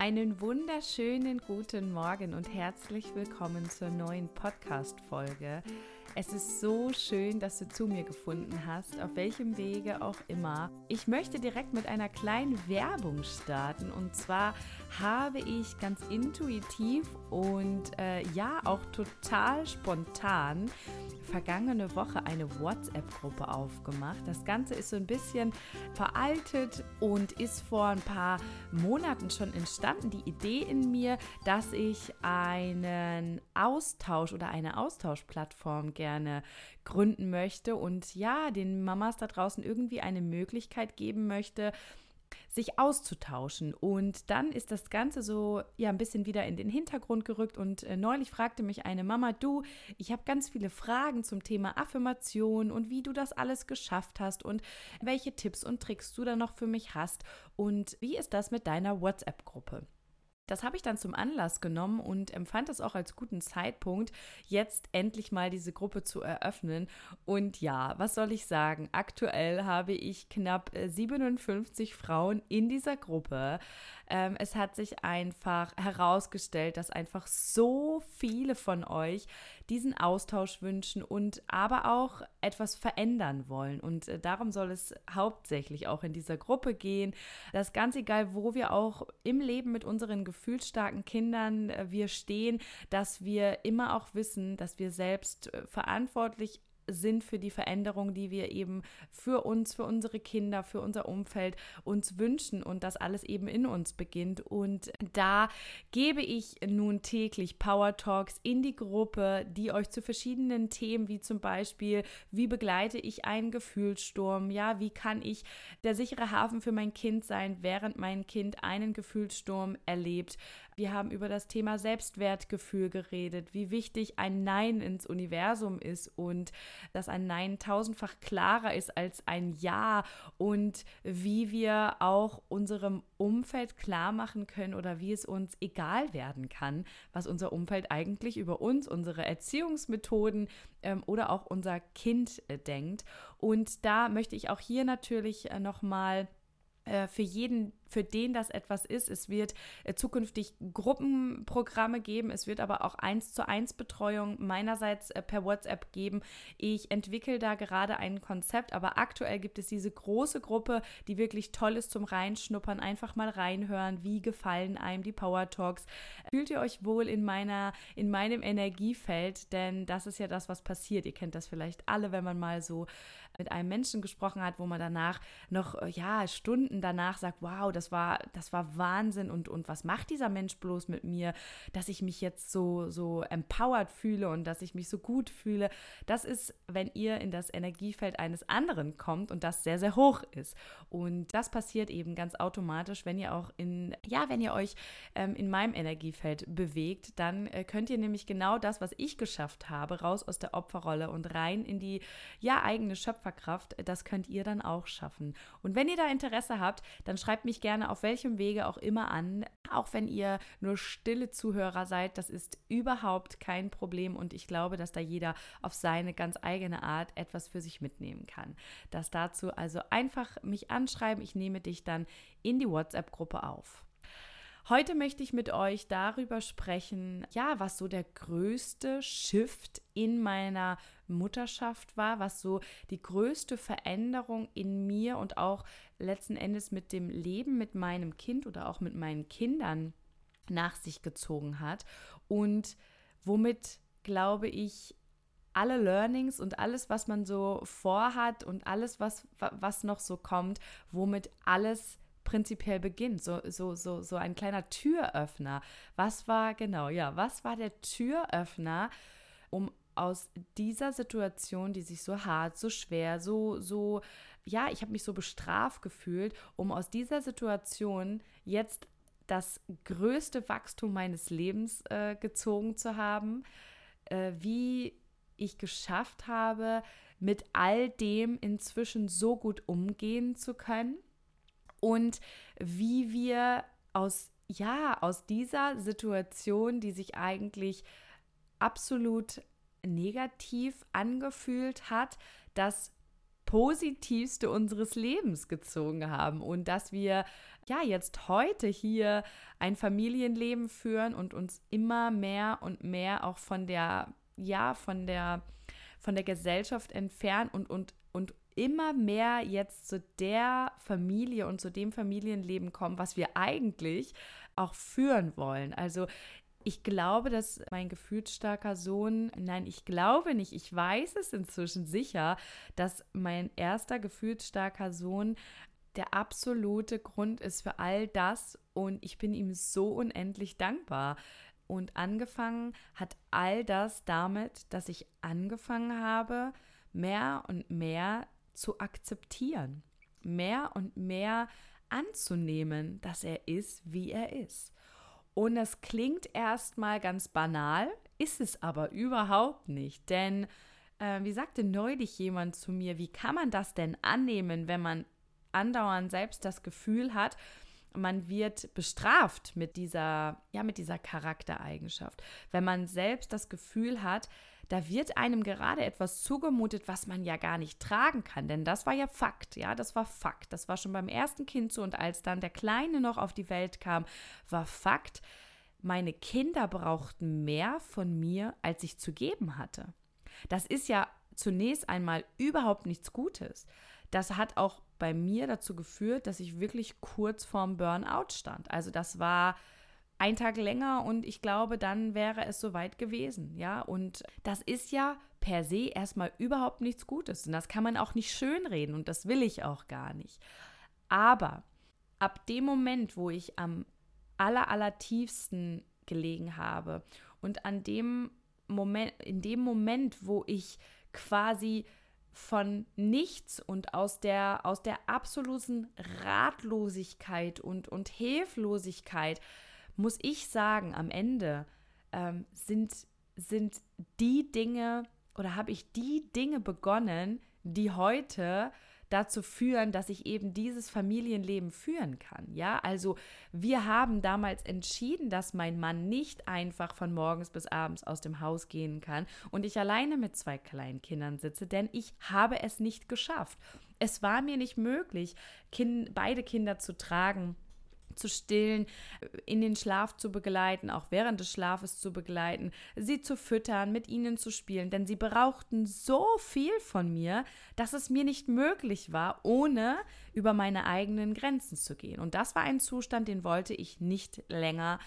Einen wunderschönen guten Morgen und herzlich willkommen zur neuen Podcast-Folge. Es ist so schön, dass du zu mir gefunden hast, auf welchem Wege auch immer. Ich möchte direkt mit einer kleinen Werbung starten und zwar habe ich ganz intuitiv und äh, ja auch total spontan vergangene Woche eine WhatsApp-Gruppe aufgemacht. Das Ganze ist so ein bisschen veraltet und ist vor ein paar Monaten schon entstanden. Die Idee in mir, dass ich einen Austausch oder eine Austauschplattform gerne gründen möchte und ja, den Mamas da draußen irgendwie eine Möglichkeit geben möchte, sich auszutauschen. Und dann ist das Ganze so ja ein bisschen wieder in den Hintergrund gerückt. Und äh, neulich fragte mich eine Mama, du, ich habe ganz viele Fragen zum Thema Affirmation und wie du das alles geschafft hast und welche Tipps und Tricks du da noch für mich hast. Und wie ist das mit deiner WhatsApp-Gruppe? Das habe ich dann zum Anlass genommen und empfand es auch als guten Zeitpunkt, jetzt endlich mal diese Gruppe zu eröffnen. Und ja, was soll ich sagen? Aktuell habe ich knapp 57 äh, Frauen in dieser Gruppe. Ähm, es hat sich einfach herausgestellt, dass einfach so viele von euch diesen Austausch wünschen und aber auch etwas verändern wollen. Und äh, darum soll es hauptsächlich auch in dieser Gruppe gehen. Das ganz egal, wo wir auch im Leben mit unseren gefühlsstarken Kindern äh, wir stehen, dass wir immer auch wissen, dass wir selbst äh, verantwortlich sind für die Veränderung, die wir eben für uns, für unsere Kinder, für unser Umfeld uns wünschen und das alles eben in uns beginnt. Und da gebe ich nun täglich Power Talks in die Gruppe, die euch zu verschiedenen Themen, wie zum Beispiel, wie begleite ich einen Gefühlssturm, ja, wie kann ich der sichere Hafen für mein Kind sein, während mein Kind einen Gefühlssturm erlebt, wir haben über das Thema Selbstwertgefühl geredet, wie wichtig ein Nein ins Universum ist und dass ein Nein tausendfach klarer ist als ein Ja und wie wir auch unserem Umfeld klar machen können oder wie es uns egal werden kann, was unser Umfeld eigentlich über uns, unsere Erziehungsmethoden ähm, oder auch unser Kind äh, denkt. Und da möchte ich auch hier natürlich äh, nochmal äh, für jeden für den das etwas ist. Es wird äh, zukünftig Gruppenprogramme geben. Es wird aber auch eins zu eins Betreuung meinerseits äh, per WhatsApp geben. Ich entwickle da gerade ein Konzept, aber aktuell gibt es diese große Gruppe, die wirklich toll ist zum Reinschnuppern. Einfach mal reinhören, wie gefallen einem die Power Talks. Fühlt ihr euch wohl in meiner, in meinem Energiefeld? Denn das ist ja das, was passiert. Ihr kennt das vielleicht alle, wenn man mal so mit einem Menschen gesprochen hat, wo man danach noch, äh, ja, Stunden danach sagt, wow, das war, das war Wahnsinn und, und was macht dieser Mensch bloß mit mir, dass ich mich jetzt so, so empowered fühle und dass ich mich so gut fühle. Das ist, wenn ihr in das Energiefeld eines anderen kommt und das sehr, sehr hoch ist. Und das passiert eben ganz automatisch, wenn ihr auch in, ja, wenn ihr euch ähm, in meinem Energiefeld bewegt, dann äh, könnt ihr nämlich genau das, was ich geschafft habe, raus aus der Opferrolle und rein in die, ja, eigene Schöpferkraft, das könnt ihr dann auch schaffen. Und wenn ihr da Interesse habt, dann schreibt mich gerne auf welchem Wege auch immer an. Auch wenn ihr nur stille Zuhörer seid, das ist überhaupt kein Problem und ich glaube, dass da jeder auf seine ganz eigene Art etwas für sich mitnehmen kann. Das dazu also einfach mich anschreiben. Ich nehme dich dann in die WhatsApp-Gruppe auf. Heute möchte ich mit euch darüber sprechen, ja, was so der größte Shift in meiner Mutterschaft war, was so die größte Veränderung in mir und auch letzten Endes mit dem Leben mit meinem Kind oder auch mit meinen Kindern nach sich gezogen hat und womit glaube ich alle Learnings und alles, was man so vorhat und alles, was, was noch so kommt, womit alles prinzipiell beginnt, so, so, so, so ein kleiner Türöffner. Was war, genau, ja, was war der Türöffner, um aus dieser Situation, die sich so hart, so schwer, so, so, ja, ich habe mich so bestraft gefühlt, um aus dieser Situation jetzt das größte Wachstum meines Lebens äh, gezogen zu haben, äh, wie ich geschafft habe, mit all dem inzwischen so gut umgehen zu können und wie wir aus ja, aus dieser Situation, die sich eigentlich absolut negativ angefühlt hat, das Positivste unseres Lebens gezogen haben und dass wir ja jetzt heute hier ein Familienleben führen und uns immer mehr und mehr auch von der ja von der von der Gesellschaft entfernen und und und immer mehr jetzt zu der Familie und zu dem Familienleben kommen, was wir eigentlich auch führen wollen. Also ich glaube, dass mein gefühlsstarker Sohn, nein, ich glaube nicht, ich weiß es inzwischen sicher, dass mein erster gefühlsstarker Sohn der absolute Grund ist für all das und ich bin ihm so unendlich dankbar. Und angefangen hat all das damit, dass ich angefangen habe, mehr und mehr zu akzeptieren, mehr und mehr anzunehmen, dass er ist, wie er ist. Und es klingt erstmal ganz banal, ist es aber überhaupt nicht. Denn, äh, wie sagte neulich jemand zu mir, wie kann man das denn annehmen, wenn man andauernd selbst das Gefühl hat, man wird bestraft mit dieser, ja, mit dieser Charaktereigenschaft. Wenn man selbst das Gefühl hat, da wird einem gerade etwas zugemutet, was man ja gar nicht tragen kann. Denn das war ja Fakt, ja, das war Fakt. Das war schon beim ersten Kind so und als dann der Kleine noch auf die Welt kam, war Fakt, meine Kinder brauchten mehr von mir, als ich zu geben hatte. Das ist ja zunächst einmal überhaupt nichts Gutes. Das hat auch bei mir dazu geführt, dass ich wirklich kurz vorm Burnout stand. Also das war ein Tag länger und ich glaube, dann wäre es soweit gewesen, ja. Und das ist ja per se erstmal überhaupt nichts Gutes und das kann man auch nicht schönreden und das will ich auch gar nicht. Aber ab dem Moment, wo ich am aller, aller tiefsten gelegen habe und an dem Moment, in dem Moment, wo ich quasi von nichts und aus der, aus der absoluten Ratlosigkeit und, und Hilflosigkeit muss ich sagen, am Ende ähm, sind, sind die Dinge oder habe ich die Dinge begonnen, die heute dazu führen, dass ich eben dieses Familienleben führen kann. Ja, also wir haben damals entschieden, dass mein Mann nicht einfach von morgens bis abends aus dem Haus gehen kann und ich alleine mit zwei kleinen Kindern sitze, denn ich habe es nicht geschafft. Es war mir nicht möglich, kind, beide Kinder zu tragen zu stillen, in den Schlaf zu begleiten, auch während des Schlafes zu begleiten, sie zu füttern, mit ihnen zu spielen, denn sie brauchten so viel von mir, dass es mir nicht möglich war, ohne über meine eigenen Grenzen zu gehen. Und das war ein Zustand, den wollte ich nicht länger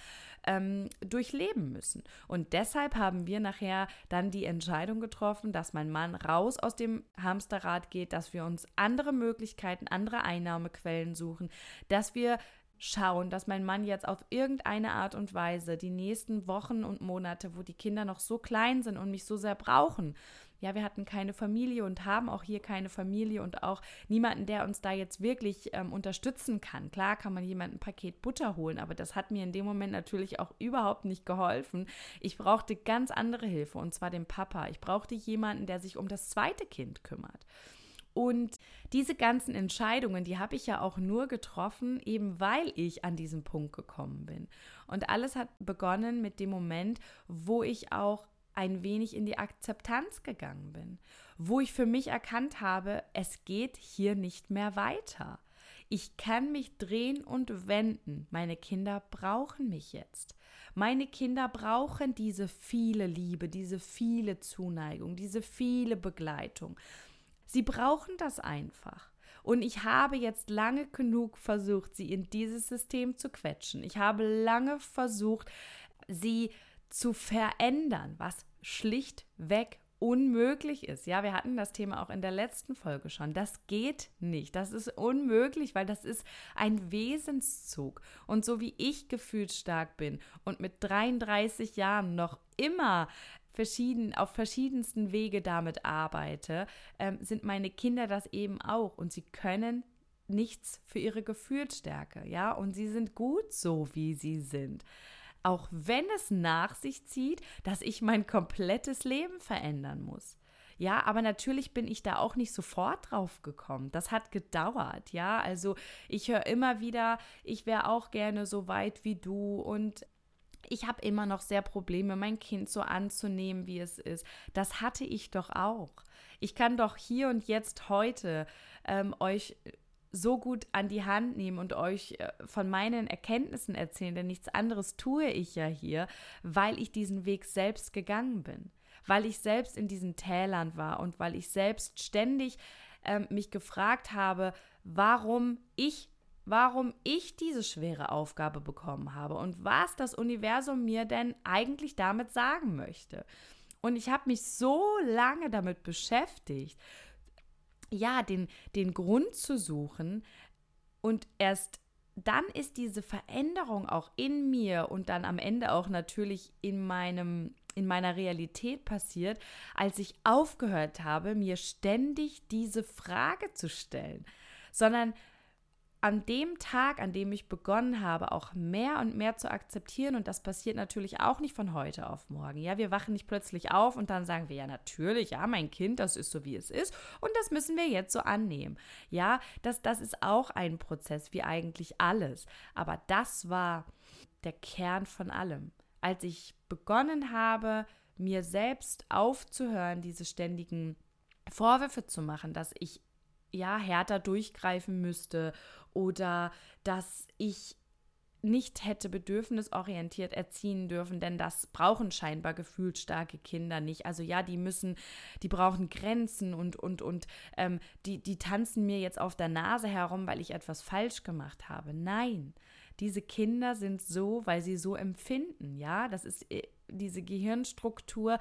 ähm, durchleben müssen. Und deshalb haben wir nachher dann die Entscheidung getroffen, dass mein Mann raus aus dem Hamsterrad geht, dass wir uns andere Möglichkeiten, andere Einnahmequellen suchen, dass wir schauen, dass mein Mann jetzt auf irgendeine Art und Weise die nächsten Wochen und Monate, wo die Kinder noch so klein sind und mich so sehr brauchen, ja, wir hatten keine Familie und haben auch hier keine Familie und auch niemanden, der uns da jetzt wirklich ähm, unterstützen kann. Klar kann man jemanden ein Paket Butter holen, aber das hat mir in dem Moment natürlich auch überhaupt nicht geholfen. Ich brauchte ganz andere Hilfe und zwar den Papa. Ich brauchte jemanden, der sich um das zweite Kind kümmert. Und diese ganzen Entscheidungen, die habe ich ja auch nur getroffen, eben weil ich an diesen Punkt gekommen bin. Und alles hat begonnen mit dem Moment, wo ich auch ein wenig in die Akzeptanz gegangen bin, wo ich für mich erkannt habe, es geht hier nicht mehr weiter. Ich kann mich drehen und wenden. Meine Kinder brauchen mich jetzt. Meine Kinder brauchen diese viele Liebe, diese viele Zuneigung, diese viele Begleitung. Sie brauchen das einfach. Und ich habe jetzt lange genug versucht, sie in dieses System zu quetschen. Ich habe lange versucht, sie zu verändern, was schlichtweg unmöglich ist. Ja, wir hatten das Thema auch in der letzten Folge schon. Das geht nicht. Das ist unmöglich, weil das ist ein Wesenszug. Und so wie ich gefühlt stark bin und mit 33 Jahren noch immer verschieden, auf verschiedensten Wege damit arbeite, ähm, sind meine Kinder das eben auch. Und sie können nichts für ihre Gefühlsstärke, ja, und sie sind gut so, wie sie sind. Auch wenn es nach sich zieht, dass ich mein komplettes Leben verändern muss. Ja, aber natürlich bin ich da auch nicht sofort drauf gekommen. Das hat gedauert, ja. Also ich höre immer wieder, ich wäre auch gerne so weit wie du und ich habe immer noch sehr Probleme, mein Kind so anzunehmen, wie es ist. Das hatte ich doch auch. Ich kann doch hier und jetzt heute ähm, euch so gut an die Hand nehmen und euch äh, von meinen Erkenntnissen erzählen, denn nichts anderes tue ich ja hier, weil ich diesen Weg selbst gegangen bin, weil ich selbst in diesen Tälern war und weil ich selbst ständig äh, mich gefragt habe, warum ich warum ich diese schwere Aufgabe bekommen habe und was das Universum mir denn eigentlich damit sagen möchte. Und ich habe mich so lange damit beschäftigt, ja, den, den Grund zu suchen. Und erst dann ist diese Veränderung auch in mir und dann am Ende auch natürlich in meinem in meiner Realität passiert, als ich aufgehört habe, mir ständig diese Frage zu stellen, sondern an dem Tag, an dem ich begonnen habe, auch mehr und mehr zu akzeptieren, und das passiert natürlich auch nicht von heute auf morgen. Ja, wir wachen nicht plötzlich auf und dann sagen wir, ja, natürlich, ja, mein Kind, das ist so, wie es ist, und das müssen wir jetzt so annehmen. Ja, das, das ist auch ein Prozess, wie eigentlich alles. Aber das war der Kern von allem. Als ich begonnen habe, mir selbst aufzuhören, diese ständigen Vorwürfe zu machen, dass ich ja härter durchgreifen müsste oder dass ich nicht hätte bedürfnisorientiert erziehen dürfen, denn das brauchen scheinbar gefühlsstarke Kinder nicht. Also ja, die müssen, die brauchen Grenzen und und und ähm, die die tanzen mir jetzt auf der Nase herum, weil ich etwas falsch gemacht habe. Nein, diese Kinder sind so, weil sie so empfinden. Ja, das ist äh, diese Gehirnstruktur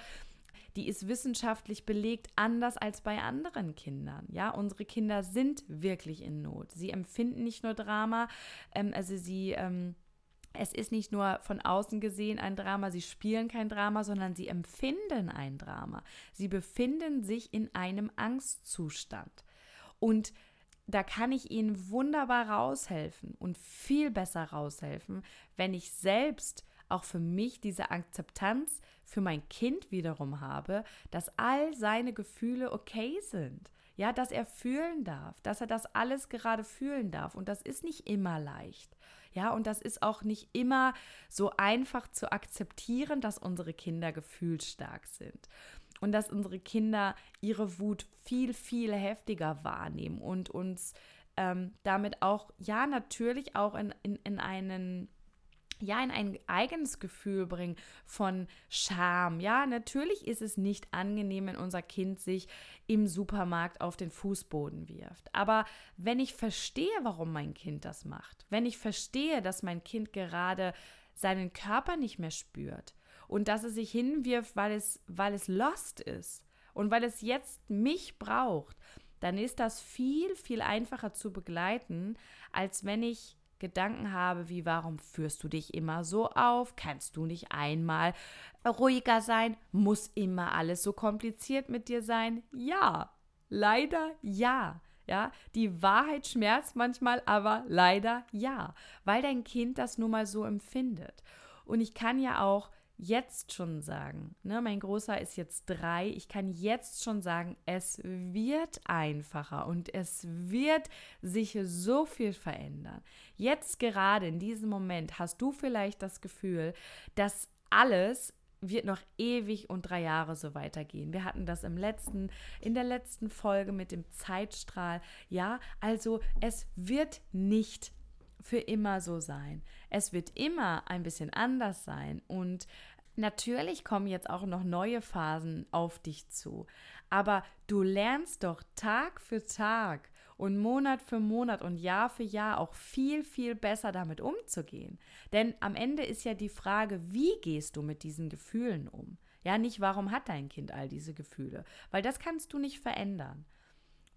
die ist wissenschaftlich belegt anders als bei anderen Kindern. Ja, unsere Kinder sind wirklich in Not. Sie empfinden nicht nur Drama, ähm, also sie ähm, es ist nicht nur von außen gesehen ein Drama, sie spielen kein Drama, sondern sie empfinden ein Drama. Sie befinden sich in einem Angstzustand. Und da kann ich ihnen wunderbar raushelfen und viel besser raushelfen, wenn ich selbst auch für mich diese Akzeptanz für mein Kind wiederum habe, dass all seine Gefühle okay sind. Ja, dass er fühlen darf, dass er das alles gerade fühlen darf. Und das ist nicht immer leicht. Ja, und das ist auch nicht immer so einfach zu akzeptieren, dass unsere Kinder gefühlsstark sind. Und dass unsere Kinder ihre Wut viel, viel heftiger wahrnehmen und uns ähm, damit auch, ja, natürlich auch in, in, in einen ja, in ein eigenes Gefühl bringen von Scham. Ja, natürlich ist es nicht angenehm, wenn unser Kind sich im Supermarkt auf den Fußboden wirft. Aber wenn ich verstehe, warum mein Kind das macht, wenn ich verstehe, dass mein Kind gerade seinen Körper nicht mehr spürt und dass es sich hinwirft, weil es, weil es lost ist und weil es jetzt mich braucht, dann ist das viel, viel einfacher zu begleiten, als wenn ich Gedanken habe wie, warum führst du dich immer so auf? Kannst du nicht einmal ruhiger sein? Muss immer alles so kompliziert mit dir sein? Ja, leider ja. Ja, die Wahrheit schmerzt manchmal, aber leider ja, weil dein Kind das nun mal so empfindet. Und ich kann ja auch jetzt schon sagen, ne, mein Großer ist jetzt drei, ich kann jetzt schon sagen, es wird einfacher und es wird sich so viel verändern. Jetzt gerade in diesem Moment hast du vielleicht das Gefühl, dass alles wird noch ewig und drei Jahre so weitergehen. Wir hatten das im letzten, in der letzten Folge mit dem Zeitstrahl. Ja, also es wird nicht für immer so sein. Es wird immer ein bisschen anders sein und Natürlich kommen jetzt auch noch neue Phasen auf dich zu, aber du lernst doch Tag für Tag und Monat für Monat und Jahr für Jahr auch viel, viel besser damit umzugehen. Denn am Ende ist ja die Frage, wie gehst du mit diesen Gefühlen um? Ja, nicht warum hat dein Kind all diese Gefühle, weil das kannst du nicht verändern.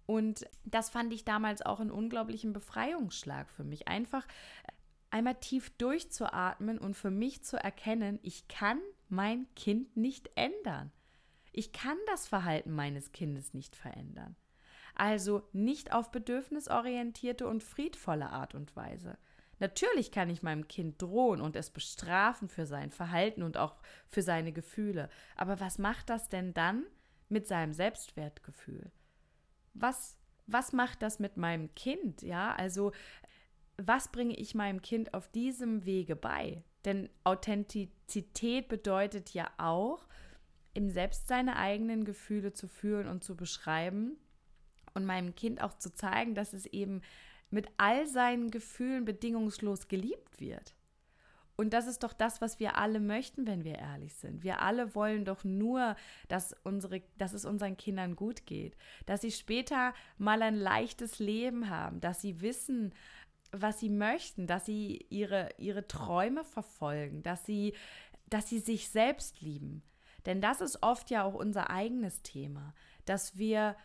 Und das fand ich damals auch einen unglaublichen Befreiungsschlag für mich. Einfach einmal tief durchzuatmen und für mich zu erkennen, ich kann mein Kind nicht ändern. Ich kann das Verhalten meines Kindes nicht verändern. Also nicht auf bedürfnisorientierte und friedvolle Art und Weise. Natürlich kann ich meinem Kind drohen und es bestrafen für sein Verhalten und auch für seine Gefühle. Aber was macht das denn dann mit seinem Selbstwertgefühl? Was, was macht das mit meinem Kind? Ja, also was bringe ich meinem Kind auf diesem Wege bei? Denn Authentizität bedeutet ja auch, im Selbst seine eigenen Gefühle zu fühlen und zu beschreiben und meinem Kind auch zu zeigen, dass es eben mit all seinen Gefühlen bedingungslos geliebt wird. Und das ist doch das, was wir alle möchten, wenn wir ehrlich sind. Wir alle wollen doch nur, dass, unsere, dass es unseren Kindern gut geht, dass sie später mal ein leichtes Leben haben, dass sie wissen, was sie möchten, dass sie ihre, ihre Träume verfolgen, dass sie, dass sie sich selbst lieben. Denn das ist oft ja auch unser eigenes Thema, dass wir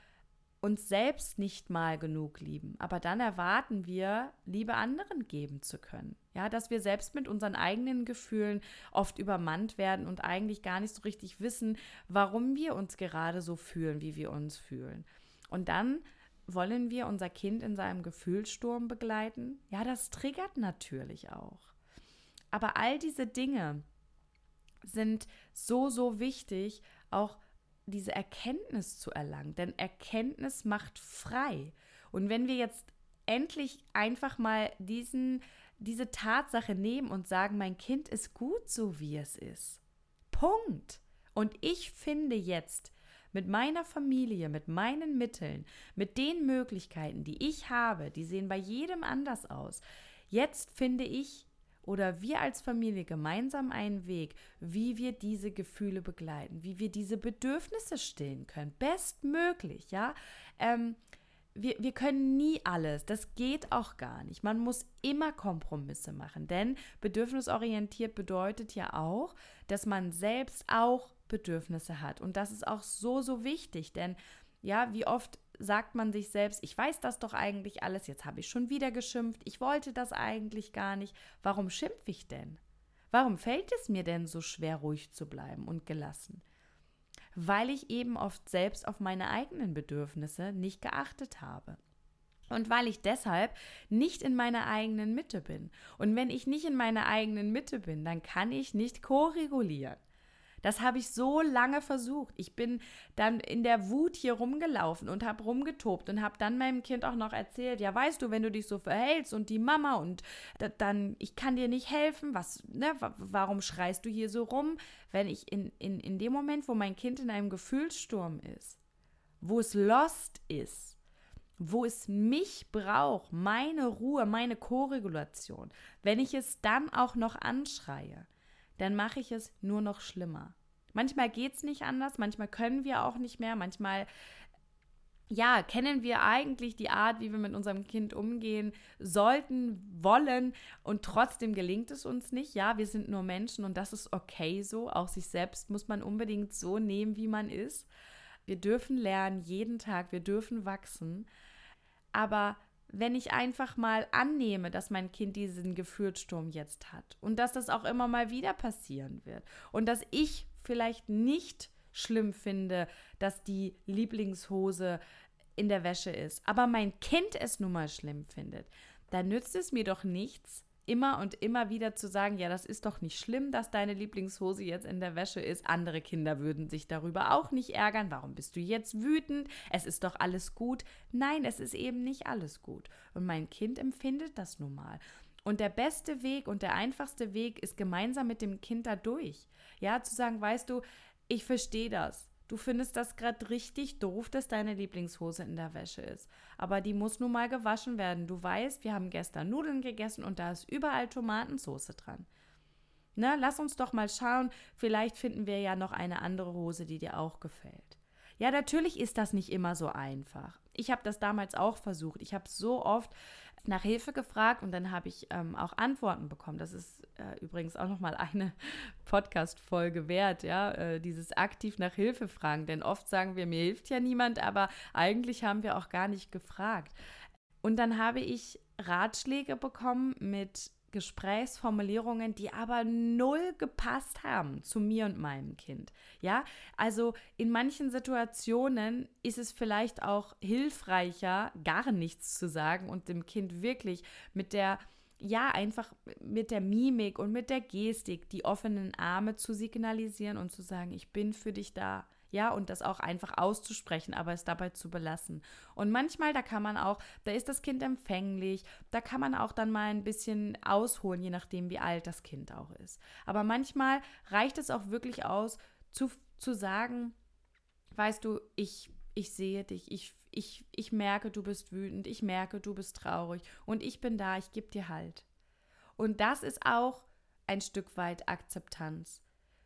uns selbst nicht mal genug lieben, aber dann erwarten wir, Liebe anderen geben zu können. Ja, dass wir selbst mit unseren eigenen Gefühlen oft übermannt werden und eigentlich gar nicht so richtig wissen, warum wir uns gerade so fühlen, wie wir uns fühlen. Und dann wollen wir unser Kind in seinem Gefühlssturm begleiten? Ja, das triggert natürlich auch. Aber all diese Dinge sind so, so wichtig, auch diese Erkenntnis zu erlangen. Denn Erkenntnis macht frei. Und wenn wir jetzt endlich einfach mal diesen, diese Tatsache nehmen und sagen, mein Kind ist gut so, wie es ist. Punkt. Und ich finde jetzt mit meiner Familie, mit meinen Mitteln, mit den Möglichkeiten, die ich habe, die sehen bei jedem anders aus. Jetzt finde ich oder wir als Familie gemeinsam einen Weg, wie wir diese Gefühle begleiten, wie wir diese Bedürfnisse stillen können. Bestmöglich, ja. Ähm, wir, wir können nie alles. Das geht auch gar nicht. Man muss immer Kompromisse machen, denn bedürfnisorientiert bedeutet ja auch, dass man selbst auch Bedürfnisse hat. Und das ist auch so, so wichtig, denn ja, wie oft sagt man sich selbst, ich weiß das doch eigentlich alles, jetzt habe ich schon wieder geschimpft, ich wollte das eigentlich gar nicht. Warum schimpfe ich denn? Warum fällt es mir denn so schwer, ruhig zu bleiben und gelassen? Weil ich eben oft selbst auf meine eigenen Bedürfnisse nicht geachtet habe. Und weil ich deshalb nicht in meiner eigenen Mitte bin. Und wenn ich nicht in meiner eigenen Mitte bin, dann kann ich nicht koregulieren. Das habe ich so lange versucht. Ich bin dann in der Wut hier rumgelaufen und habe rumgetobt und habe dann meinem Kind auch noch erzählt, ja, weißt du, wenn du dich so verhältst und die Mama und dann, ich kann dir nicht helfen, was, ne, warum schreist du hier so rum? Wenn ich in, in, in dem Moment, wo mein Kind in einem Gefühlssturm ist, wo es lost ist, wo es mich braucht, meine Ruhe, meine Koregulation, wenn ich es dann auch noch anschreie, dann mache ich es nur noch schlimmer. Manchmal geht es nicht anders, manchmal können wir auch nicht mehr, manchmal ja, kennen wir eigentlich die Art, wie wir mit unserem Kind umgehen sollten, wollen und trotzdem gelingt es uns nicht. Ja, wir sind nur Menschen und das ist okay so. Auch sich selbst muss man unbedingt so nehmen, wie man ist. Wir dürfen lernen jeden Tag, wir dürfen wachsen. Aber wenn ich einfach mal annehme, dass mein Kind diesen Gefühlssturm jetzt hat und dass das auch immer mal wieder passieren wird und dass ich vielleicht nicht schlimm finde, dass die Lieblingshose in der Wäsche ist, aber mein Kind es nun mal schlimm findet, dann nützt es mir doch nichts, immer und immer wieder zu sagen, ja, das ist doch nicht schlimm, dass deine Lieblingshose jetzt in der Wäsche ist. Andere Kinder würden sich darüber auch nicht ärgern. Warum bist du jetzt wütend? Es ist doch alles gut. Nein, es ist eben nicht alles gut. Und mein Kind empfindet das nun mal. Und der beste Weg und der einfachste Weg ist gemeinsam mit dem Kind da durch. Ja, zu sagen, weißt du, ich verstehe das. Du findest das gerade richtig doof, dass deine Lieblingshose in der Wäsche ist. Aber die muss nun mal gewaschen werden. Du weißt, wir haben gestern Nudeln gegessen und da ist überall Tomatensauce dran. Na, lass uns doch mal schauen, vielleicht finden wir ja noch eine andere Hose, die dir auch gefällt. Ja, natürlich ist das nicht immer so einfach. Ich habe das damals auch versucht. Ich habe so oft nach Hilfe gefragt und dann habe ich ähm, auch Antworten bekommen. Das ist äh, übrigens auch nochmal eine Podcast-Folge wert, ja, äh, dieses aktiv nach Hilfe fragen. Denn oft sagen wir, mir hilft ja niemand, aber eigentlich haben wir auch gar nicht gefragt. Und dann habe ich Ratschläge bekommen mit Gesprächsformulierungen, die aber null gepasst haben zu mir und meinem Kind. Ja, also in manchen Situationen ist es vielleicht auch hilfreicher, gar nichts zu sagen und dem Kind wirklich mit der ja, einfach mit der Mimik und mit der Gestik die offenen Arme zu signalisieren und zu sagen, ich bin für dich da ja, und das auch einfach auszusprechen, aber es dabei zu belassen. Und manchmal, da kann man auch, da ist das Kind empfänglich, da kann man auch dann mal ein bisschen ausholen, je nachdem, wie alt das Kind auch ist. Aber manchmal reicht es auch wirklich aus, zu, zu sagen, weißt du, ich, ich sehe dich, ich, ich, ich merke, du bist wütend, ich merke, du bist traurig und ich bin da, ich gebe dir Halt. Und das ist auch ein Stück weit Akzeptanz.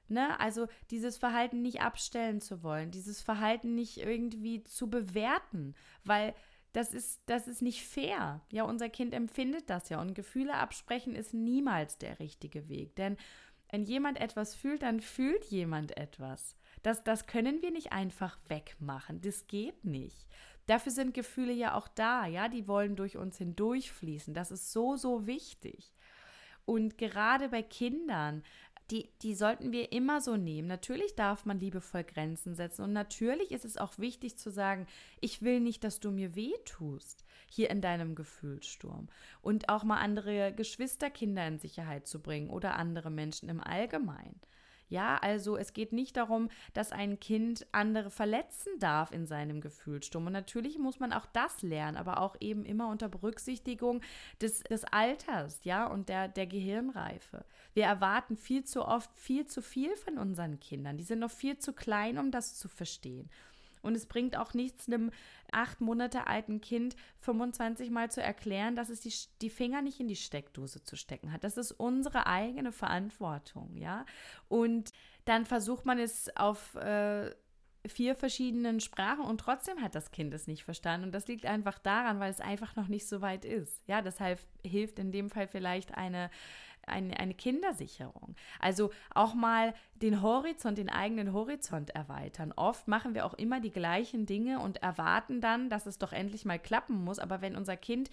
Ne? Also dieses Verhalten nicht abstellen zu wollen, dieses Verhalten nicht irgendwie zu bewerten, weil das ist, das ist nicht fair. Ja, unser Kind empfindet das ja und Gefühle absprechen ist niemals der richtige Weg. Denn wenn jemand etwas fühlt, dann fühlt jemand etwas. Das, das können wir nicht einfach wegmachen. Das geht nicht. Dafür sind Gefühle ja auch da, ja, die wollen durch uns hindurchfließen. Das ist so, so wichtig. Und gerade bei Kindern, die, die sollten wir immer so nehmen. Natürlich darf man liebevoll Grenzen setzen und natürlich ist es auch wichtig zu sagen, ich will nicht, dass du mir weh tust hier in deinem Gefühlssturm und auch mal andere Geschwisterkinder in Sicherheit zu bringen oder andere Menschen im Allgemeinen. Ja, also es geht nicht darum, dass ein Kind andere verletzen darf in seinem Gefühlssturm. Und natürlich muss man auch das lernen, aber auch eben immer unter Berücksichtigung des, des Alters, ja, und der, der Gehirnreife. Wir erwarten viel zu oft viel zu viel von unseren Kindern. Die sind noch viel zu klein, um das zu verstehen. Und es bringt auch nichts, einem acht Monate alten Kind 25 Mal zu erklären, dass es die, die Finger nicht in die Steckdose zu stecken hat. Das ist unsere eigene Verantwortung, ja. Und dann versucht man es auf äh, vier verschiedenen Sprachen und trotzdem hat das Kind es nicht verstanden. Und das liegt einfach daran, weil es einfach noch nicht so weit ist. Ja, deshalb hilft in dem Fall vielleicht eine eine, eine Kindersicherung. Also auch mal den Horizont, den eigenen Horizont erweitern. Oft machen wir auch immer die gleichen Dinge und erwarten dann, dass es doch endlich mal klappen muss. Aber wenn unser Kind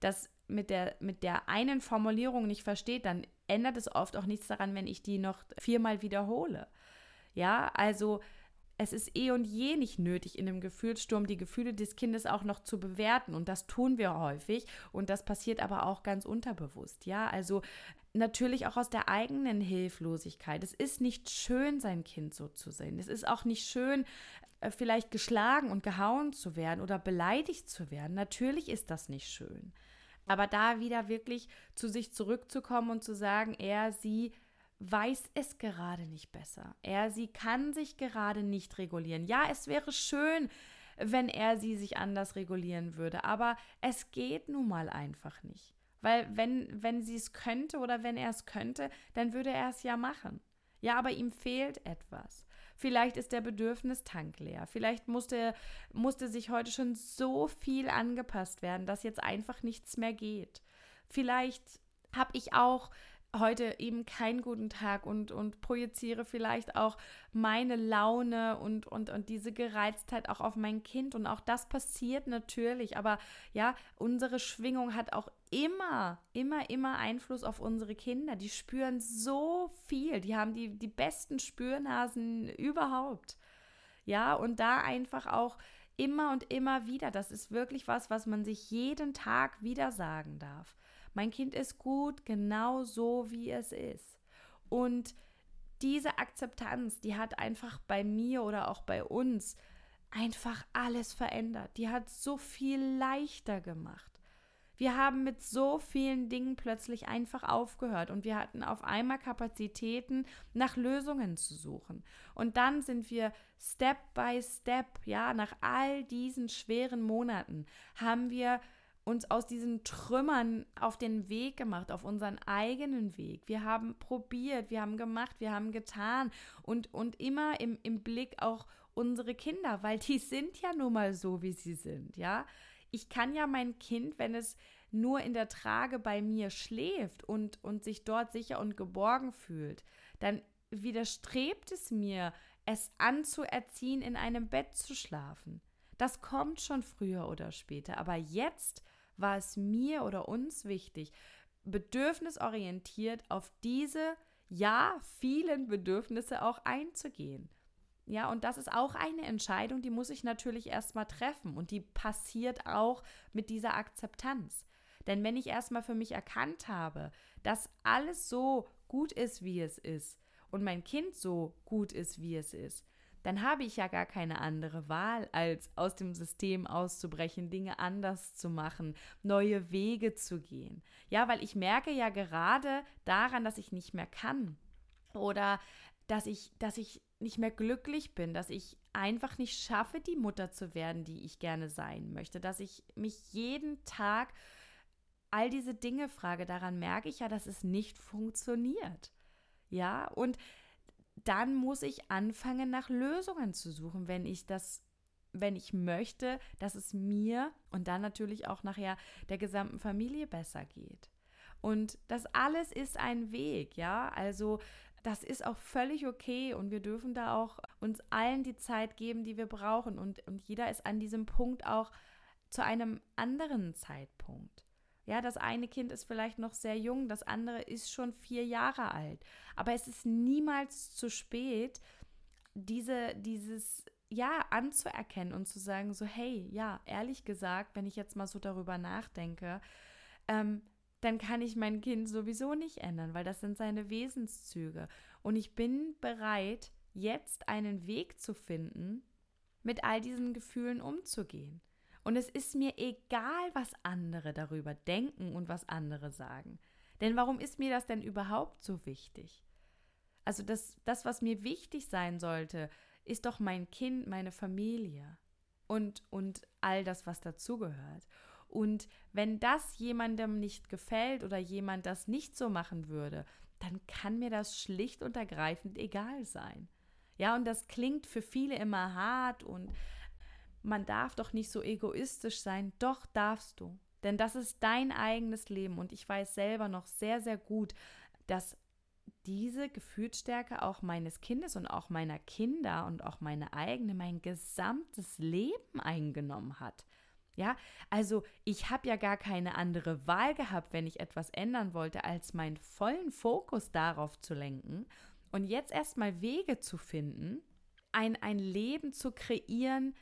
das mit der, mit der einen Formulierung nicht versteht, dann ändert es oft auch nichts daran, wenn ich die noch viermal wiederhole. Ja, also es ist eh und je nicht nötig, in einem Gefühlssturm die Gefühle des Kindes auch noch zu bewerten. Und das tun wir häufig. Und das passiert aber auch ganz unterbewusst. Ja, also natürlich auch aus der eigenen Hilflosigkeit. Es ist nicht schön, sein Kind so zu sehen. Es ist auch nicht schön, äh, vielleicht geschlagen und gehauen zu werden oder beleidigt zu werden. Natürlich ist das nicht schön. Aber da wieder wirklich zu sich zurückzukommen und zu sagen, er, sie weiß es gerade nicht besser. Er, sie kann sich gerade nicht regulieren. Ja, es wäre schön, wenn er sie sich anders regulieren würde, aber es geht nun mal einfach nicht. Weil wenn, wenn sie es könnte oder wenn er es könnte, dann würde er es ja machen. Ja, aber ihm fehlt etwas. Vielleicht ist der Bedürfnistank leer. Vielleicht musste, musste sich heute schon so viel angepasst werden, dass jetzt einfach nichts mehr geht. Vielleicht habe ich auch heute eben keinen guten Tag und, und projiziere vielleicht auch meine Laune und, und, und diese Gereiztheit auch auf mein Kind. Und auch das passiert natürlich. Aber ja, unsere Schwingung hat auch immer, immer, immer Einfluss auf unsere Kinder. Die spüren so viel. Die haben die, die besten Spürnasen überhaupt. Ja, und da einfach auch immer und immer wieder. Das ist wirklich was, was man sich jeden Tag wieder sagen darf. Mein Kind ist gut, genau so wie es ist. Und diese Akzeptanz, die hat einfach bei mir oder auch bei uns einfach alles verändert. Die hat so viel leichter gemacht. Wir haben mit so vielen Dingen plötzlich einfach aufgehört und wir hatten auf einmal Kapazitäten, nach Lösungen zu suchen. Und dann sind wir Step by Step, ja, nach all diesen schweren Monaten, haben wir uns aus diesen Trümmern auf den Weg gemacht, auf unseren eigenen Weg. Wir haben probiert, wir haben gemacht, wir haben getan und, und immer im, im Blick auch unsere Kinder, weil die sind ja nun mal so, wie sie sind, ja. Ich kann ja mein Kind, wenn es nur in der Trage bei mir schläft und, und sich dort sicher und geborgen fühlt, dann widerstrebt es mir, es anzuerziehen, in einem Bett zu schlafen. Das kommt schon früher oder später, aber jetzt war es mir oder uns wichtig, bedürfnisorientiert auf diese, ja, vielen Bedürfnisse auch einzugehen. Ja, und das ist auch eine Entscheidung, die muss ich natürlich erstmal treffen und die passiert auch mit dieser Akzeptanz. Denn wenn ich erstmal für mich erkannt habe, dass alles so gut ist, wie es ist und mein Kind so gut ist, wie es ist, dann habe ich ja gar keine andere Wahl, als aus dem System auszubrechen, Dinge anders zu machen, neue Wege zu gehen. Ja, weil ich merke ja gerade daran, dass ich nicht mehr kann oder dass ich, dass ich nicht mehr glücklich bin, dass ich einfach nicht schaffe, die Mutter zu werden, die ich gerne sein möchte, dass ich mich jeden Tag all diese Dinge frage, daran merke ich ja, dass es nicht funktioniert. Ja, und dann muss ich anfangen, nach Lösungen zu suchen, wenn ich das, wenn ich möchte, dass es mir und dann natürlich auch nachher der gesamten Familie besser geht. Und das alles ist ein Weg, ja. Also das ist auch völlig okay und wir dürfen da auch uns allen die Zeit geben, die wir brauchen. Und, und jeder ist an diesem Punkt auch zu einem anderen Zeitpunkt. Ja, das eine Kind ist vielleicht noch sehr jung, das andere ist schon vier Jahre alt. Aber es ist niemals zu spät, diese, dieses ja anzuerkennen und zu sagen, so, hey, ja, ehrlich gesagt, wenn ich jetzt mal so darüber nachdenke, ähm, dann kann ich mein Kind sowieso nicht ändern, weil das sind seine Wesenszüge. Und ich bin bereit, jetzt einen Weg zu finden, mit all diesen Gefühlen umzugehen. Und es ist mir egal, was andere darüber denken und was andere sagen. Denn warum ist mir das denn überhaupt so wichtig? Also das, das, was mir wichtig sein sollte, ist doch mein Kind, meine Familie und, und all das, was dazugehört. Und wenn das jemandem nicht gefällt oder jemand das nicht so machen würde, dann kann mir das schlicht und ergreifend egal sein. Ja, und das klingt für viele immer hart und man darf doch nicht so egoistisch sein. Doch darfst du. Denn das ist dein eigenes Leben und ich weiß selber noch sehr, sehr gut, dass diese Gefühlsstärke auch meines Kindes und auch meiner Kinder und auch meine eigene mein gesamtes Leben eingenommen hat. Ja, also ich habe ja gar keine andere Wahl gehabt, wenn ich etwas ändern wollte, als meinen vollen Fokus darauf zu lenken und jetzt erstmal Wege zu finden, ein, ein Leben zu kreieren,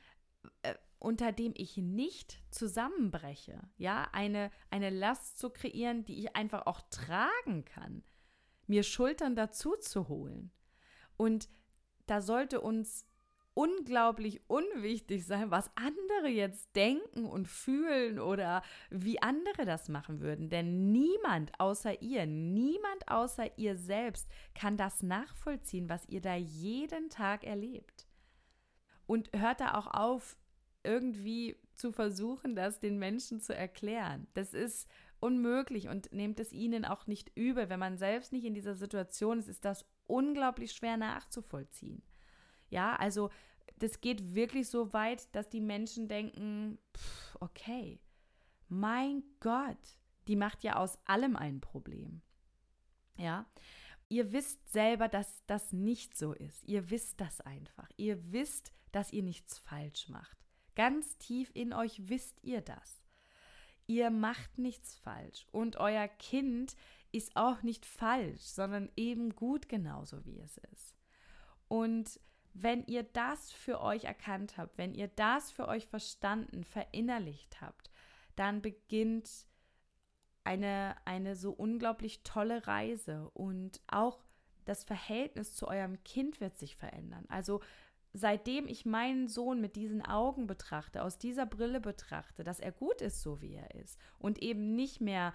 äh, unter dem ich nicht zusammenbreche. Ja, eine, eine Last zu kreieren, die ich einfach auch tragen kann, mir Schultern dazu zu holen. Und da sollte uns unglaublich unwichtig sein, was andere jetzt denken und fühlen oder wie andere das machen würden. Denn niemand außer ihr, niemand außer ihr selbst kann das nachvollziehen, was ihr da jeden Tag erlebt. Und hört da auch auf, irgendwie zu versuchen, das den Menschen zu erklären. Das ist unmöglich und nehmt es ihnen auch nicht übel. Wenn man selbst nicht in dieser Situation ist, ist das unglaublich schwer nachzuvollziehen. Ja, also das geht wirklich so weit, dass die Menschen denken, pff, okay, mein Gott, die macht ja aus allem ein Problem. Ja, ihr wisst selber, dass das nicht so ist. Ihr wisst das einfach. Ihr wisst, dass ihr nichts falsch macht. Ganz tief in euch wisst ihr das. Ihr macht nichts falsch und euer Kind ist auch nicht falsch, sondern eben gut genauso wie es ist. Und wenn ihr das für euch erkannt habt, wenn ihr das für euch verstanden, verinnerlicht habt, dann beginnt eine, eine so unglaublich tolle Reise und auch das Verhältnis zu eurem Kind wird sich verändern. Also seitdem ich meinen Sohn mit diesen Augen betrachte, aus dieser Brille betrachte, dass er gut ist, so wie er ist und eben nicht mehr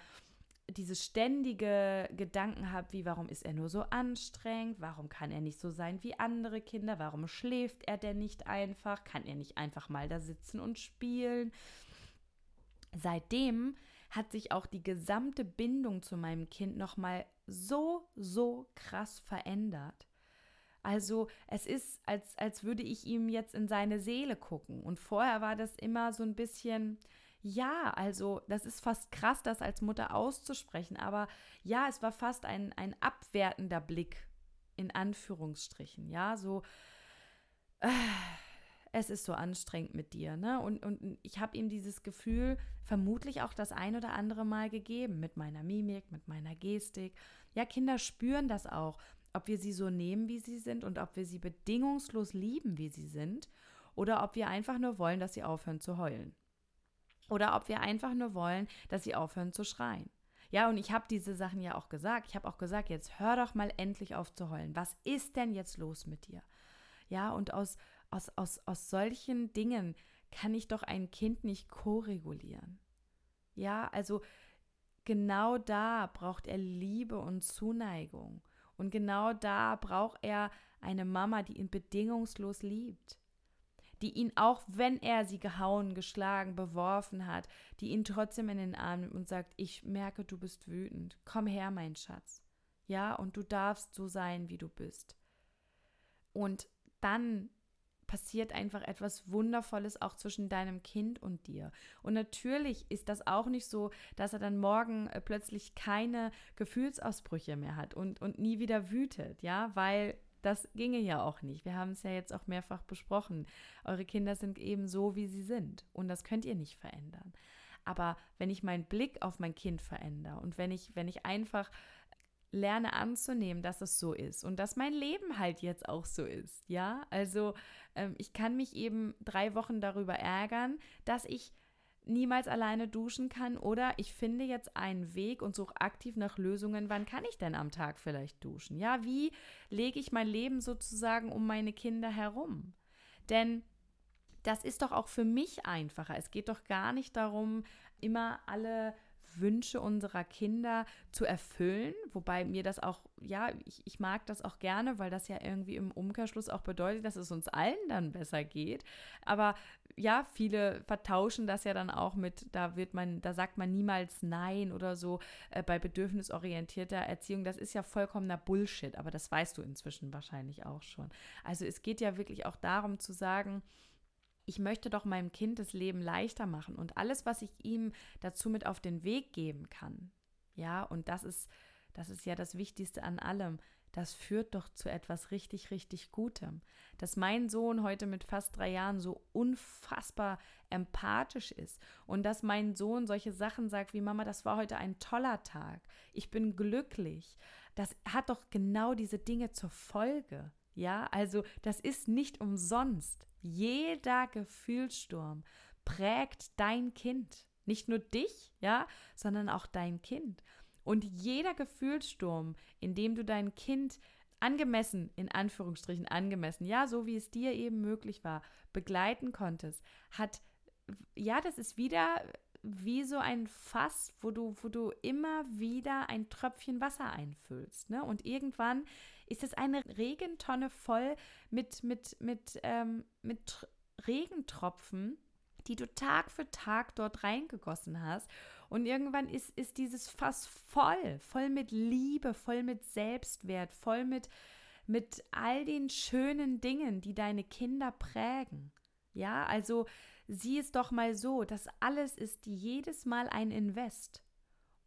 diese ständige Gedanken habe, wie warum ist er nur so anstrengend, warum kann er nicht so sein wie andere Kinder, warum schläft er denn nicht einfach, kann er nicht einfach mal da sitzen und spielen. Seitdem hat sich auch die gesamte Bindung zu meinem Kind noch mal so so krass verändert. Also es ist, als, als würde ich ihm jetzt in seine Seele gucken. Und vorher war das immer so ein bisschen, ja, also das ist fast krass, das als Mutter auszusprechen, aber ja, es war fast ein, ein abwertender Blick, in Anführungsstrichen, ja, so, äh, es ist so anstrengend mit dir, ne? Und, und ich habe ihm dieses Gefühl vermutlich auch das ein oder andere Mal gegeben, mit meiner Mimik, mit meiner Gestik. Ja, Kinder spüren das auch, ob wir sie so nehmen, wie sie sind und ob wir sie bedingungslos lieben, wie sie sind, oder ob wir einfach nur wollen, dass sie aufhören zu heulen. Oder ob wir einfach nur wollen, dass sie aufhören zu schreien. Ja, und ich habe diese Sachen ja auch gesagt. Ich habe auch gesagt, jetzt hör doch mal endlich auf zu heulen. Was ist denn jetzt los mit dir? Ja, und aus, aus, aus, aus solchen Dingen kann ich doch ein Kind nicht koregulieren. Ja, also genau da braucht er Liebe und Zuneigung. Und genau da braucht er eine Mama, die ihn bedingungslos liebt. Die ihn auch, wenn er sie gehauen, geschlagen, beworfen hat, die ihn trotzdem in den Arm nimmt und sagt, ich merke, du bist wütend. Komm her, mein Schatz. Ja, und du darfst so sein, wie du bist. Und dann passiert einfach etwas Wundervolles auch zwischen deinem Kind und dir. Und natürlich ist das auch nicht so, dass er dann morgen äh, plötzlich keine Gefühlsausbrüche mehr hat und, und nie wieder wütet, ja, weil das ginge ja auch nicht. Wir haben es ja jetzt auch mehrfach besprochen. Eure Kinder sind eben so, wie sie sind und das könnt ihr nicht verändern. Aber wenn ich meinen Blick auf mein Kind verändere und wenn ich, wenn ich einfach lerne anzunehmen, dass es so ist und dass mein Leben halt jetzt auch so ist. Ja, also ähm, ich kann mich eben drei Wochen darüber ärgern, dass ich niemals alleine duschen kann oder ich finde jetzt einen Weg und suche aktiv nach Lösungen, wann kann ich denn am Tag vielleicht duschen? Ja, wie lege ich mein Leben sozusagen um meine Kinder herum? Denn das ist doch auch für mich einfacher. Es geht doch gar nicht darum, immer alle Wünsche unserer Kinder zu erfüllen, wobei mir das auch, ja, ich, ich mag das auch gerne, weil das ja irgendwie im Umkehrschluss auch bedeutet, dass es uns allen dann besser geht. Aber ja, viele vertauschen das ja dann auch mit, da wird man, da sagt man niemals Nein oder so äh, bei bedürfnisorientierter Erziehung. Das ist ja vollkommener Bullshit, aber das weißt du inzwischen wahrscheinlich auch schon. Also es geht ja wirklich auch darum zu sagen, ich möchte doch meinem Kind das Leben leichter machen und alles, was ich ihm dazu mit auf den Weg geben kann. Ja, und das ist, das ist ja das Wichtigste an allem. Das führt doch zu etwas richtig, richtig Gutem. Dass mein Sohn heute mit fast drei Jahren so unfassbar empathisch ist und dass mein Sohn solche Sachen sagt wie Mama, das war heute ein toller Tag. Ich bin glücklich. Das hat doch genau diese Dinge zur Folge. Ja, also das ist nicht umsonst. Jeder Gefühlssturm prägt dein Kind. Nicht nur dich, ja, sondern auch dein Kind. Und jeder Gefühlssturm, in dem du dein Kind angemessen, in Anführungsstrichen angemessen, ja, so wie es dir eben möglich war, begleiten konntest, hat, ja, das ist wieder wie so ein Fass, wo du, wo du immer wieder ein Tröpfchen Wasser einfüllst. Ne? Und irgendwann ist es eine Regentonne voll mit, mit, mit, ähm, mit Regentropfen, die du Tag für Tag dort reingegossen hast. Und irgendwann ist, ist dieses Fass voll, voll mit Liebe, voll mit Selbstwert, voll mit, mit all den schönen Dingen, die deine Kinder prägen. Ja, also sieh es doch mal so, das alles ist jedes Mal ein Invest.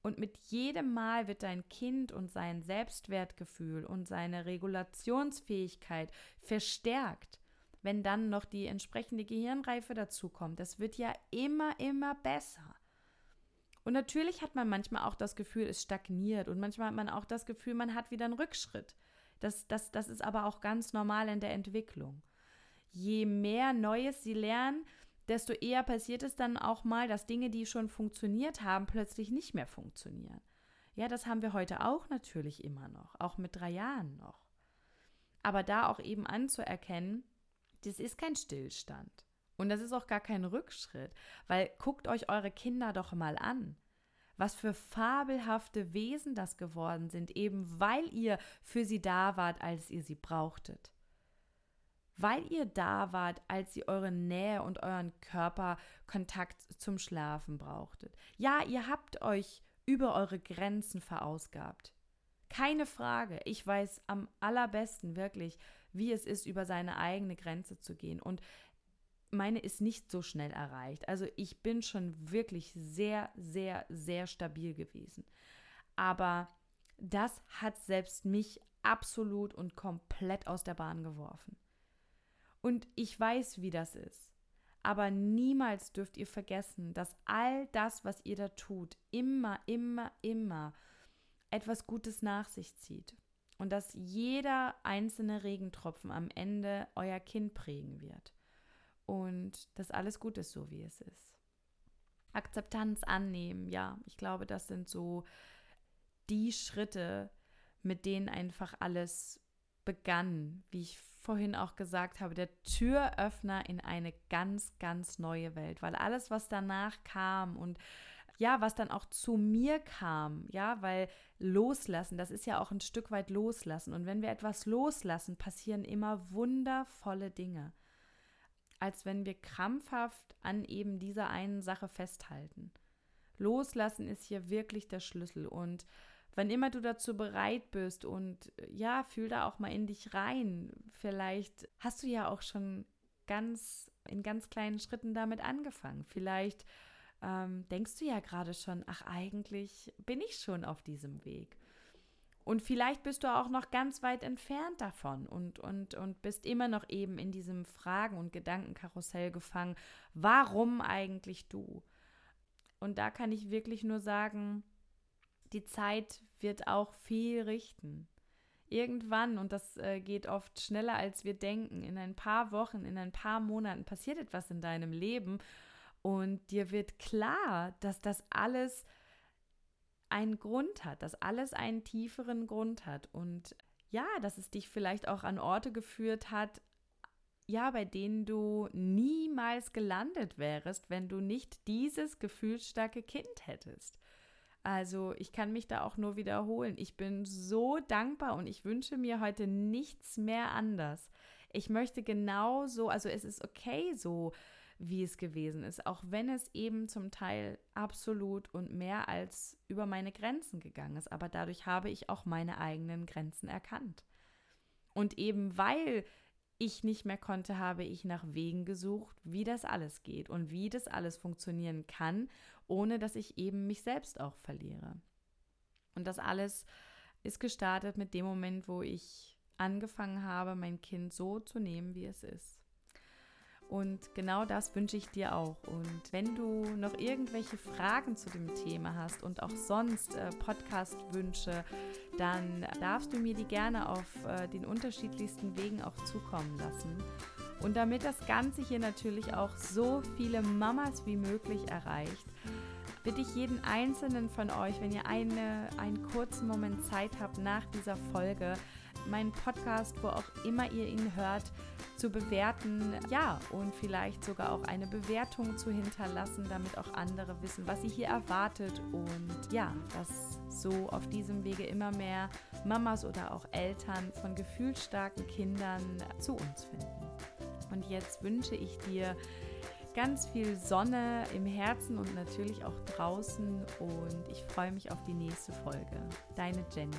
Und mit jedem Mal wird dein Kind und sein Selbstwertgefühl und seine Regulationsfähigkeit verstärkt, wenn dann noch die entsprechende Gehirnreife dazukommt. Das wird ja immer, immer besser. Und natürlich hat man manchmal auch das Gefühl, es stagniert und manchmal hat man auch das Gefühl, man hat wieder einen Rückschritt. Das, das, das ist aber auch ganz normal in der Entwicklung. Je mehr Neues sie lernen, desto eher passiert es dann auch mal, dass Dinge, die schon funktioniert haben, plötzlich nicht mehr funktionieren. Ja, das haben wir heute auch natürlich immer noch, auch mit drei Jahren noch. Aber da auch eben anzuerkennen, das ist kein Stillstand. Und das ist auch gar kein Rückschritt, weil guckt euch eure Kinder doch mal an. Was für fabelhafte Wesen das geworden sind, eben weil ihr für sie da wart, als ihr sie brauchtet weil ihr da wart, als ihr eure Nähe und euren Körperkontakt zum Schlafen brauchtet. Ja, ihr habt euch über eure Grenzen verausgabt. Keine Frage. Ich weiß am allerbesten wirklich, wie es ist, über seine eigene Grenze zu gehen. Und meine ist nicht so schnell erreicht. Also ich bin schon wirklich sehr, sehr, sehr stabil gewesen. Aber das hat selbst mich absolut und komplett aus der Bahn geworfen. Und ich weiß, wie das ist. Aber niemals dürft ihr vergessen, dass all das, was ihr da tut, immer, immer, immer etwas Gutes nach sich zieht. Und dass jeder einzelne Regentropfen am Ende euer Kind prägen wird. Und dass alles gut ist, so wie es ist. Akzeptanz annehmen, ja, ich glaube, das sind so die Schritte, mit denen einfach alles begann, wie ich vorhin auch gesagt habe, der Türöffner in eine ganz, ganz neue Welt, weil alles, was danach kam und ja, was dann auch zu mir kam, ja, weil loslassen, das ist ja auch ein Stück weit loslassen. Und wenn wir etwas loslassen, passieren immer wundervolle Dinge. Als wenn wir krampfhaft an eben dieser einen Sache festhalten. Loslassen ist hier wirklich der Schlüssel. Und wann immer du dazu bereit bist und ja, fühl da auch mal in dich rein. Vielleicht hast du ja auch schon ganz in ganz kleinen Schritten damit angefangen. Vielleicht ähm, denkst du ja gerade schon, ach eigentlich bin ich schon auf diesem Weg. Und vielleicht bist du auch noch ganz weit entfernt davon und, und, und bist immer noch eben in diesem Fragen- und Gedankenkarussell gefangen. Warum eigentlich du? Und da kann ich wirklich nur sagen, die Zeit wird auch viel richten. Irgendwann, und das äh, geht oft schneller als wir denken, in ein paar Wochen, in ein paar Monaten passiert etwas in deinem Leben und dir wird klar, dass das alles einen Grund hat, dass alles einen tieferen Grund hat und ja, dass es dich vielleicht auch an Orte geführt hat, ja, bei denen du niemals gelandet wärst, wenn du nicht dieses gefühlsstarke Kind hättest. Also ich kann mich da auch nur wiederholen. Ich bin so dankbar und ich wünsche mir heute nichts mehr anders. Ich möchte genauso, also es ist okay so, wie es gewesen ist, auch wenn es eben zum Teil absolut und mehr als über meine Grenzen gegangen ist. Aber dadurch habe ich auch meine eigenen Grenzen erkannt. Und eben weil ich nicht mehr konnte, habe ich nach Wegen gesucht, wie das alles geht und wie das alles funktionieren kann, ohne dass ich eben mich selbst auch verliere. Und das alles ist gestartet mit dem Moment, wo ich angefangen habe, mein Kind so zu nehmen, wie es ist. Und genau das wünsche ich dir auch. Und wenn du noch irgendwelche Fragen zu dem Thema hast und auch sonst äh, Podcast-Wünsche, dann darfst du mir die gerne auf äh, den unterschiedlichsten Wegen auch zukommen lassen. Und damit das Ganze hier natürlich auch so viele Mamas wie möglich erreicht, bitte ich jeden einzelnen von euch, wenn ihr eine, einen kurzen Moment Zeit habt nach dieser Folge, meinen Podcast, wo auch immer ihr ihn hört, zu bewerten. Ja, und vielleicht sogar auch eine Bewertung zu hinterlassen, damit auch andere wissen, was sie hier erwartet. Und ja, dass so auf diesem Wege immer mehr Mamas oder auch Eltern von gefühlsstarken Kindern zu uns finden. Und jetzt wünsche ich dir ganz viel Sonne im Herzen und natürlich auch draußen und ich freue mich auf die nächste Folge. Deine Jenny.